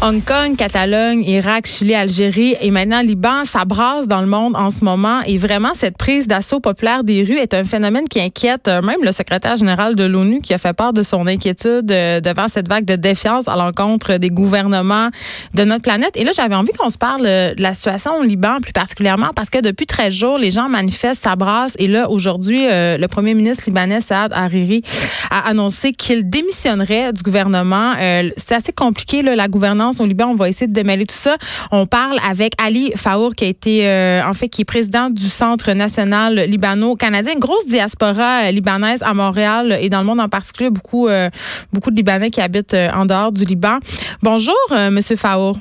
Hong Kong, Catalogne, Irak, Chili, Algérie et maintenant Liban, ça brasse dans le monde en ce moment. Et vraiment, cette prise d'assaut populaire des rues est un phénomène qui inquiète euh, même le secrétaire général de l'ONU qui a fait part de son inquiétude euh, devant cette vague de défiance à l'encontre des gouvernements de notre planète. Et là, j'avais envie qu'on se parle euh, de la situation au Liban plus particulièrement parce que depuis 13 jours, les gens manifestent, s'abrassent. Et là, aujourd'hui, le premier ministre libanais, Saad Hariri, a annoncé qu'il démissionnerait du gouvernement. C'est assez compliqué la gouvernance au Liban. On va essayer de démêler tout ça. On parle avec Ali Faour, qui a été, euh, en fait, qui est président du Centre national libano-canadien. Une grosse diaspora euh, libanaise à Montréal et dans le monde en particulier. Beaucoup, euh, beaucoup de Libanais qui habitent en dehors du Liban. Bonjour, Monsieur Faour.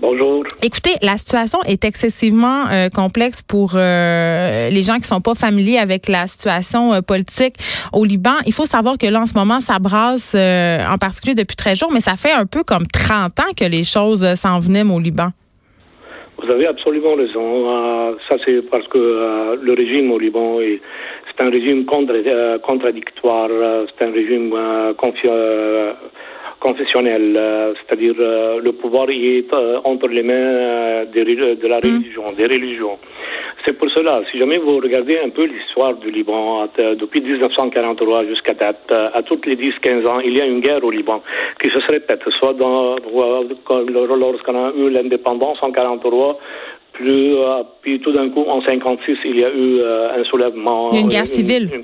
Bonjour. Écoutez, la situation est excessivement euh, complexe pour euh, les gens qui sont pas familiers avec la situation euh, politique au Liban. Il faut savoir que là, en ce moment, ça brasse en particulier depuis 13 jours, mais ça fait un peu comme 30 ans que les choses s'enveniment au Liban. Vous avez absolument raison. ça, c'est parce que le régime au Liban est c'est un régime contradictoire. C'est un régime confiant confessionnel, euh, c'est-à-dire euh, le pouvoir est euh, entre les mains de, la hmm. religion, des religions. C'est pour cela, si jamais vous regardez un peu l'histoire du Liban, depuis 1943 jusqu'à date, à toutes les 10-15 ans, il y a une guerre au Liban qui se répète, soit dans, lorsqu'on a eu l'indépendance en 1943, plus, puis tout d'un coup, en 56, il y a eu un soulèvement. Une guerre civile une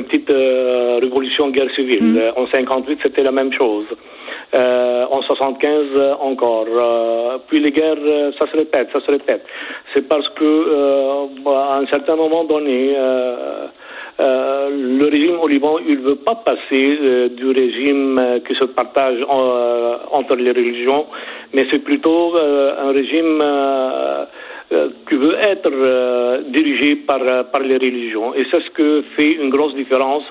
petite euh, révolution guerre civile. Mm. Euh, en 58, c'était la même chose. Euh, en 75 encore. puis les guerres, ça se répète, ça se répète. C'est parce que à un certain moment donné, le régime au Liban, il ne veut pas passer du régime qui se partage entre les religions, mais c'est plutôt un régime qui veut être euh, dirigé par, euh, par les religions. Et c'est ce que fait une grosse différence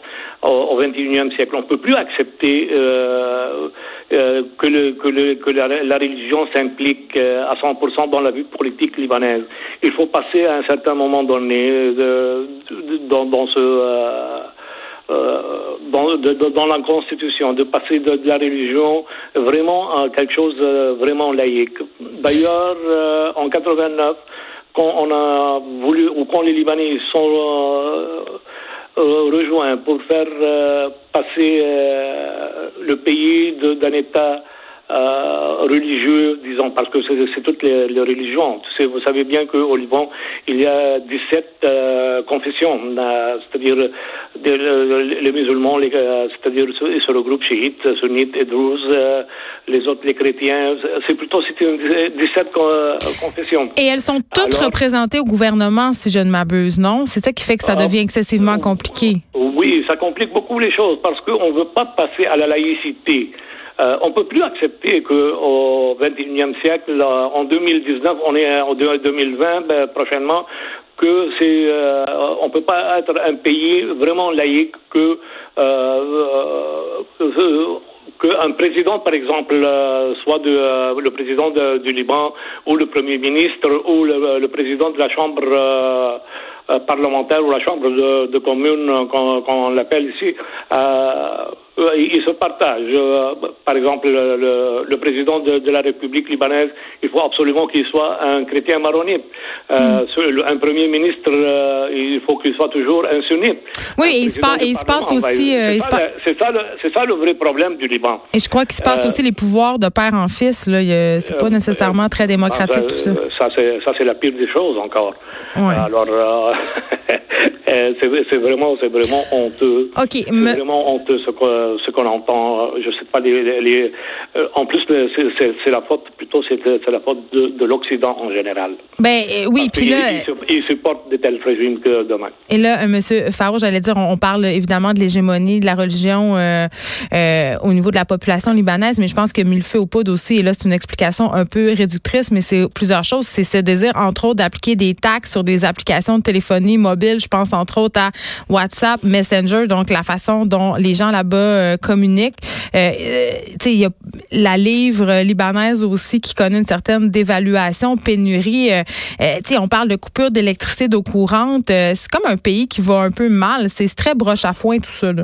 au XXIe siècle. On ne peut plus accepter que, le, que, le, que la, la, religion s'implique à 100% dans la vie politique libanaise. Il faut passer à un certain moment donné de, dans, dans ce euh, dans, de, dans, la Constitution, de passer de, la religion vraiment à quelque chose euh, vraiment laïque. D'ailleurs, euh, en 89, quand on a voulu, ou quand les Libanais sont rejoints pour faire passer le pays d'un État euh, religieux, disons, parce que c'est toutes les, les religions. Vous savez bien qu'au Liban, il y a 17 euh, confessions, euh, c'est-à-dire les musulmans, c'est-à-dire ils se regroupent chiites, sunnites et druzes, les autres les chrétiens. C'est plutôt c'était 17 confessions. Et elles sont toutes représentées au gouvernement, si je ne m'abuse, non? C'est ça qui fait que ça devient excessivement compliqué. Oui, ça complique beaucoup les choses parce qu'on ne veut pas passer à la laïcité. Euh, on peut plus accepter qu'au XXIe siècle, en 2019, on est en 2020 ben, prochainement, que c'est, euh, on peut pas être un pays vraiment laïque que euh, euh qu'un président, par exemple, soit le président du Liban ou le premier ministre ou le, président de la Chambre parlementaire ou la Chambre de, de commune, qu'on, l'appelle ici, euh, ils se partagent. Euh, par exemple, le, le, président de, de, la République libanaise, il faut absolument qu'il soit un chrétien maronite. Euh, mm. Un premier ministre, euh, il faut qu'il soit toujours un sunnite. Oui, et il, se, il se passe aussi. c'est ça, ça, ça, le vrai problème du Liban. Et je crois qu'il se passe aussi les pouvoirs de père en fils. C'est pas nécessairement très démocratique tout ça. Ça, c'est la pire des choses encore. Alors, c'est vraiment, vraiment honteux. OK. C'est vraiment honteux ce que euh, ce qu'on entend. Je sais pas les. les euh, en plus, c'est la faute plutôt, c'est la faute de, de l'Occident en général. Ben oui, puis là, ils, supportent de tels régimes que demain. Et là, Monsieur Faro, j'allais dire, on, parle évidemment de l'hégémonie de la religion au niveau de la population libanaise, mais je pense que mille feu au poudre aussi. Et là, c'est une explication un peu réductrice, mais c'est plusieurs choses. C'est ce désir, entre autres, d'appliquer des taxes sur des applications de téléphonie mobile. Je pense entre autres à WhatsApp, Messenger, donc la façon dont les gens là-bas euh, communiquent. Euh, euh, il y a la livre libanaise aussi qui connaît une certaine dévaluation, pénurie. sais, on parle de coupure d'électricité, d'eau courante. c'est comme un pays qui va un peu mal. C'est très broche à foin tout ça. Là.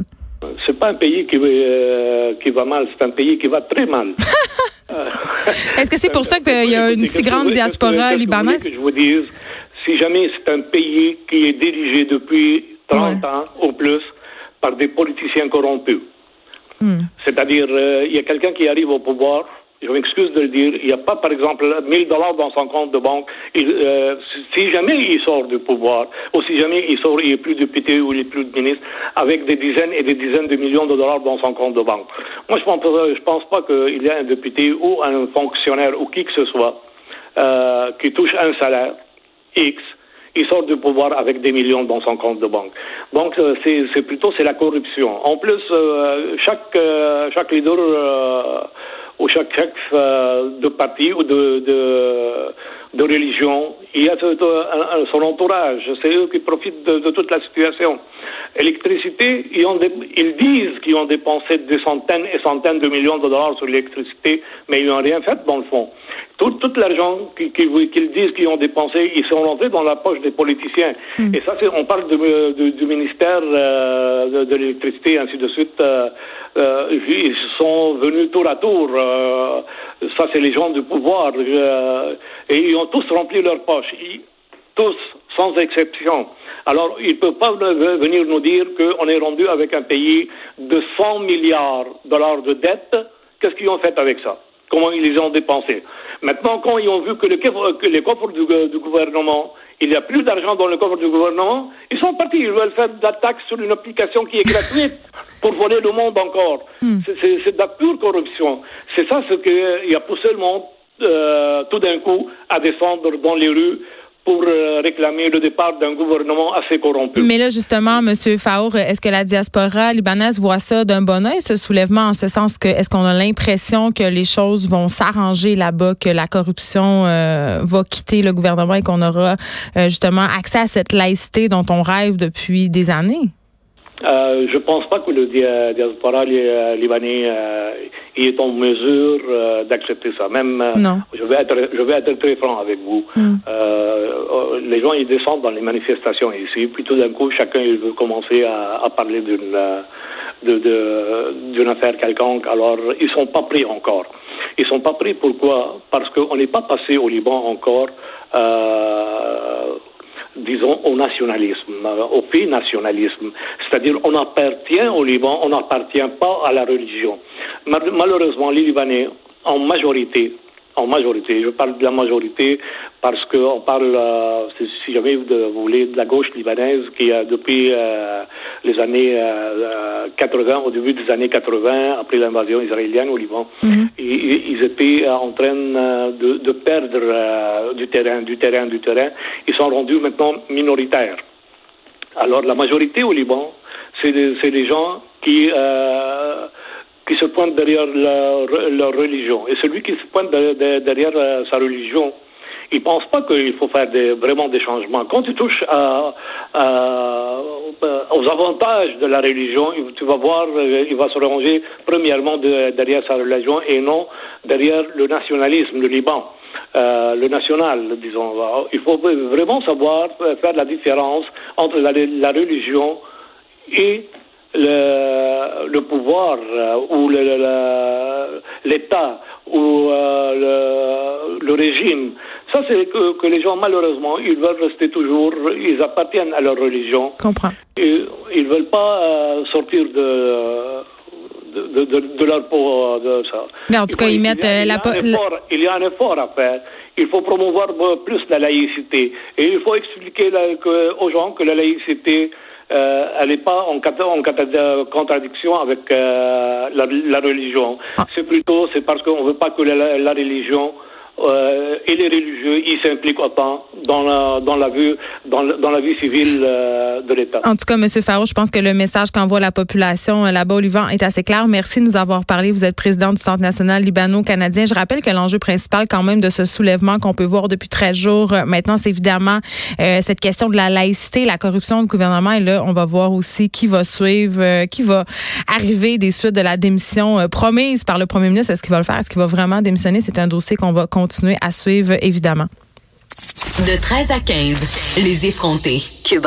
C'est pas un pays qui, qui va mal, c'est un pays qui va très mal. Est-ce que c'est pour ça qu'il y a une si grande diaspora libanaise? Que je vous dise, si jamais c'est un pays qui est dirigé depuis 30 ans ou plus par des politiciens corrompus. Hmm. C'est-à-dire, euh, il y a quelqu'un qui arrive au pouvoir, je m'excuse de le dire, il n'y a pas, par exemple, 1000 dollars dans son compte de banque. Euh, si jamais il sort du pouvoir, ou si jamais il sort, il n'est plus député ou il n'est plus de ministre, avec des dizaines et des dizaines de millions de dollars dans son compte de banque. Moi, je pense, je pense pas qu'il y ait un député ou un fonctionnaire ou qui que ce soit euh, qui touche un salaire X, il sort du pouvoir avec des millions dans son compte de banque. Donc euh, c'est plutôt c'est la corruption. En plus, euh, chaque euh, chaque leader ou chaque chef de parti ou de, de, de religion, il y a son entourage. C'est eux qui profitent de, toute la situation. Électricité, ils, ont ils disent qu'ils ont dépensé des centaines et centaines de millions de dollars sur l'électricité, mais ils n'ont rien fait dans le fond. Tout, tout l'argent qu'ils disent qu'ils ont dépensé, ils sont rentrés dans la poche des politiciens. Hmm. Et ça, on parle du ministère euh, de, l'électricité, ainsi de suite. Euh, euh, ils sont venus tour à tour. ça, c'est les gens du pouvoir. et ils ont tous rempli leur poche. tous, sans exception. Alors, ils ne peuvent pas venir nous dire qu'on est rendu avec un pays de 100 milliards de dollars de dette. Qu'est-ce qu'ils ont fait avec ça? Comment ils les ont dépensés? Maintenant, quand ils ont vu que, les coffres du, gouvernement, il n'y a plus d'argent dans le coffre du gouvernement, ils sont partis. Ils veulent faire de la taxe sur une application qui est gratuite pour voler le monde encore. Hmm. C'est de la pure corruption. C'est ça ce qui a poussé le monde euh, tout d'un coup à descendre dans les rues pour euh, réclamer le départ d'un gouvernement assez corrompu. Mais là, justement, M. Faour, est-ce que la diaspora libanaise voit ça d'un bon oeil, ce soulèvement, en ce sens que est-ce qu'on a l'impression que les choses vont s'arranger là-bas, que la corruption euh, va quitter le gouvernement et qu'on aura justement accès à cette laïcité dont on rêve depuis des années? Euh, je pense pas que le diaspora libanais euh, est en mesure euh, d'accepter ça. Même, Je, vais être, je vais être très franc avec vous. Mm. les gens, ils descendent dans les manifestations ici, puis tout d'un coup, chacun il veut commencer à, à parler d'une d'une affaire quelconque. Alors, ils sont pas pris encore. Ils sont pas pris pourquoi? Parce qu'on n'est pas passé au Liban encore disons, au nationalisme, au pays nationalisme. C'est-à-dire, on appartient au Liban, on n'appartient pas à la religion. Malheureusement, les Libanais, en majorité, en majorité. Je parle de la majorité parce qu'on parle, euh, si jamais vous voulez, de la gauche libanaise qui, a depuis euh, les années 80, euh, au début des années 80, après l'invasion israélienne au Liban, mhm. ils, étaient en train de, de perdre du terrain, du terrain, du terrain. Ils sont rendus maintenant minoritaires. Alors la majorité au Liban, c'est des gens qui qui se pointent derrière leur religion. Et celui qui se pointe derrière, euh, sa religion, il ne pense pas qu'il faut faire vraiment des changements. Quand tu touches aux avantages de la religion, tu vas voir, euh, il va se ranger premièrement derrière sa religion et non derrière le nationalisme, le Liban. Euh, le national, disons. Il faut vraiment savoir faire la différence entre la, la religion et le, le pouvoir euh, ou l'État ou euh, le, le, régime. Ça, c'est que, que, les gens, malheureusement, ils veulent rester toujours, ils appartiennent à leur religion. Comprends. Ils ne veulent pas euh, sortir de, de, de, de, leur peau de ça. Mais en tout cas, ils mettent il la... il y a un effort à faire. Il faut promouvoir plus la laïcité. Et il faut expliquer que, aux gens que la laïcité euh, elle n'est pas en, en, contradiction avec euh, la, la, religion. Ah. C'est plutôt c'est parce qu'on ne veut pas que la, la religion euh, et les religieux, ils s'impliquent autant dans la, dans la vie, dans, dans la vie civile euh, de l'État. En tout cas, M. Faro, je pense que le message qu'envoie la population euh, là-bas au Liban est assez clair. Merci de nous avoir parlé. Vous êtes président du Centre national libano-canadien. Je rappelle que l'enjeu principal quand même de ce soulèvement qu'on peut voir depuis 13 jours maintenant, c'est évidemment cette question de la laïcité, la corruption du gouvernement. Et là, on va voir aussi qui va suivre, qui va arriver des suites de la démission promise par le premier ministre. Est-ce qu'il va le faire? Est-ce qu'il va vraiment démissionner? C'est un dossier qu'on va continuer à suivre, évidemment. De 13 à 15, les effrontés. Cube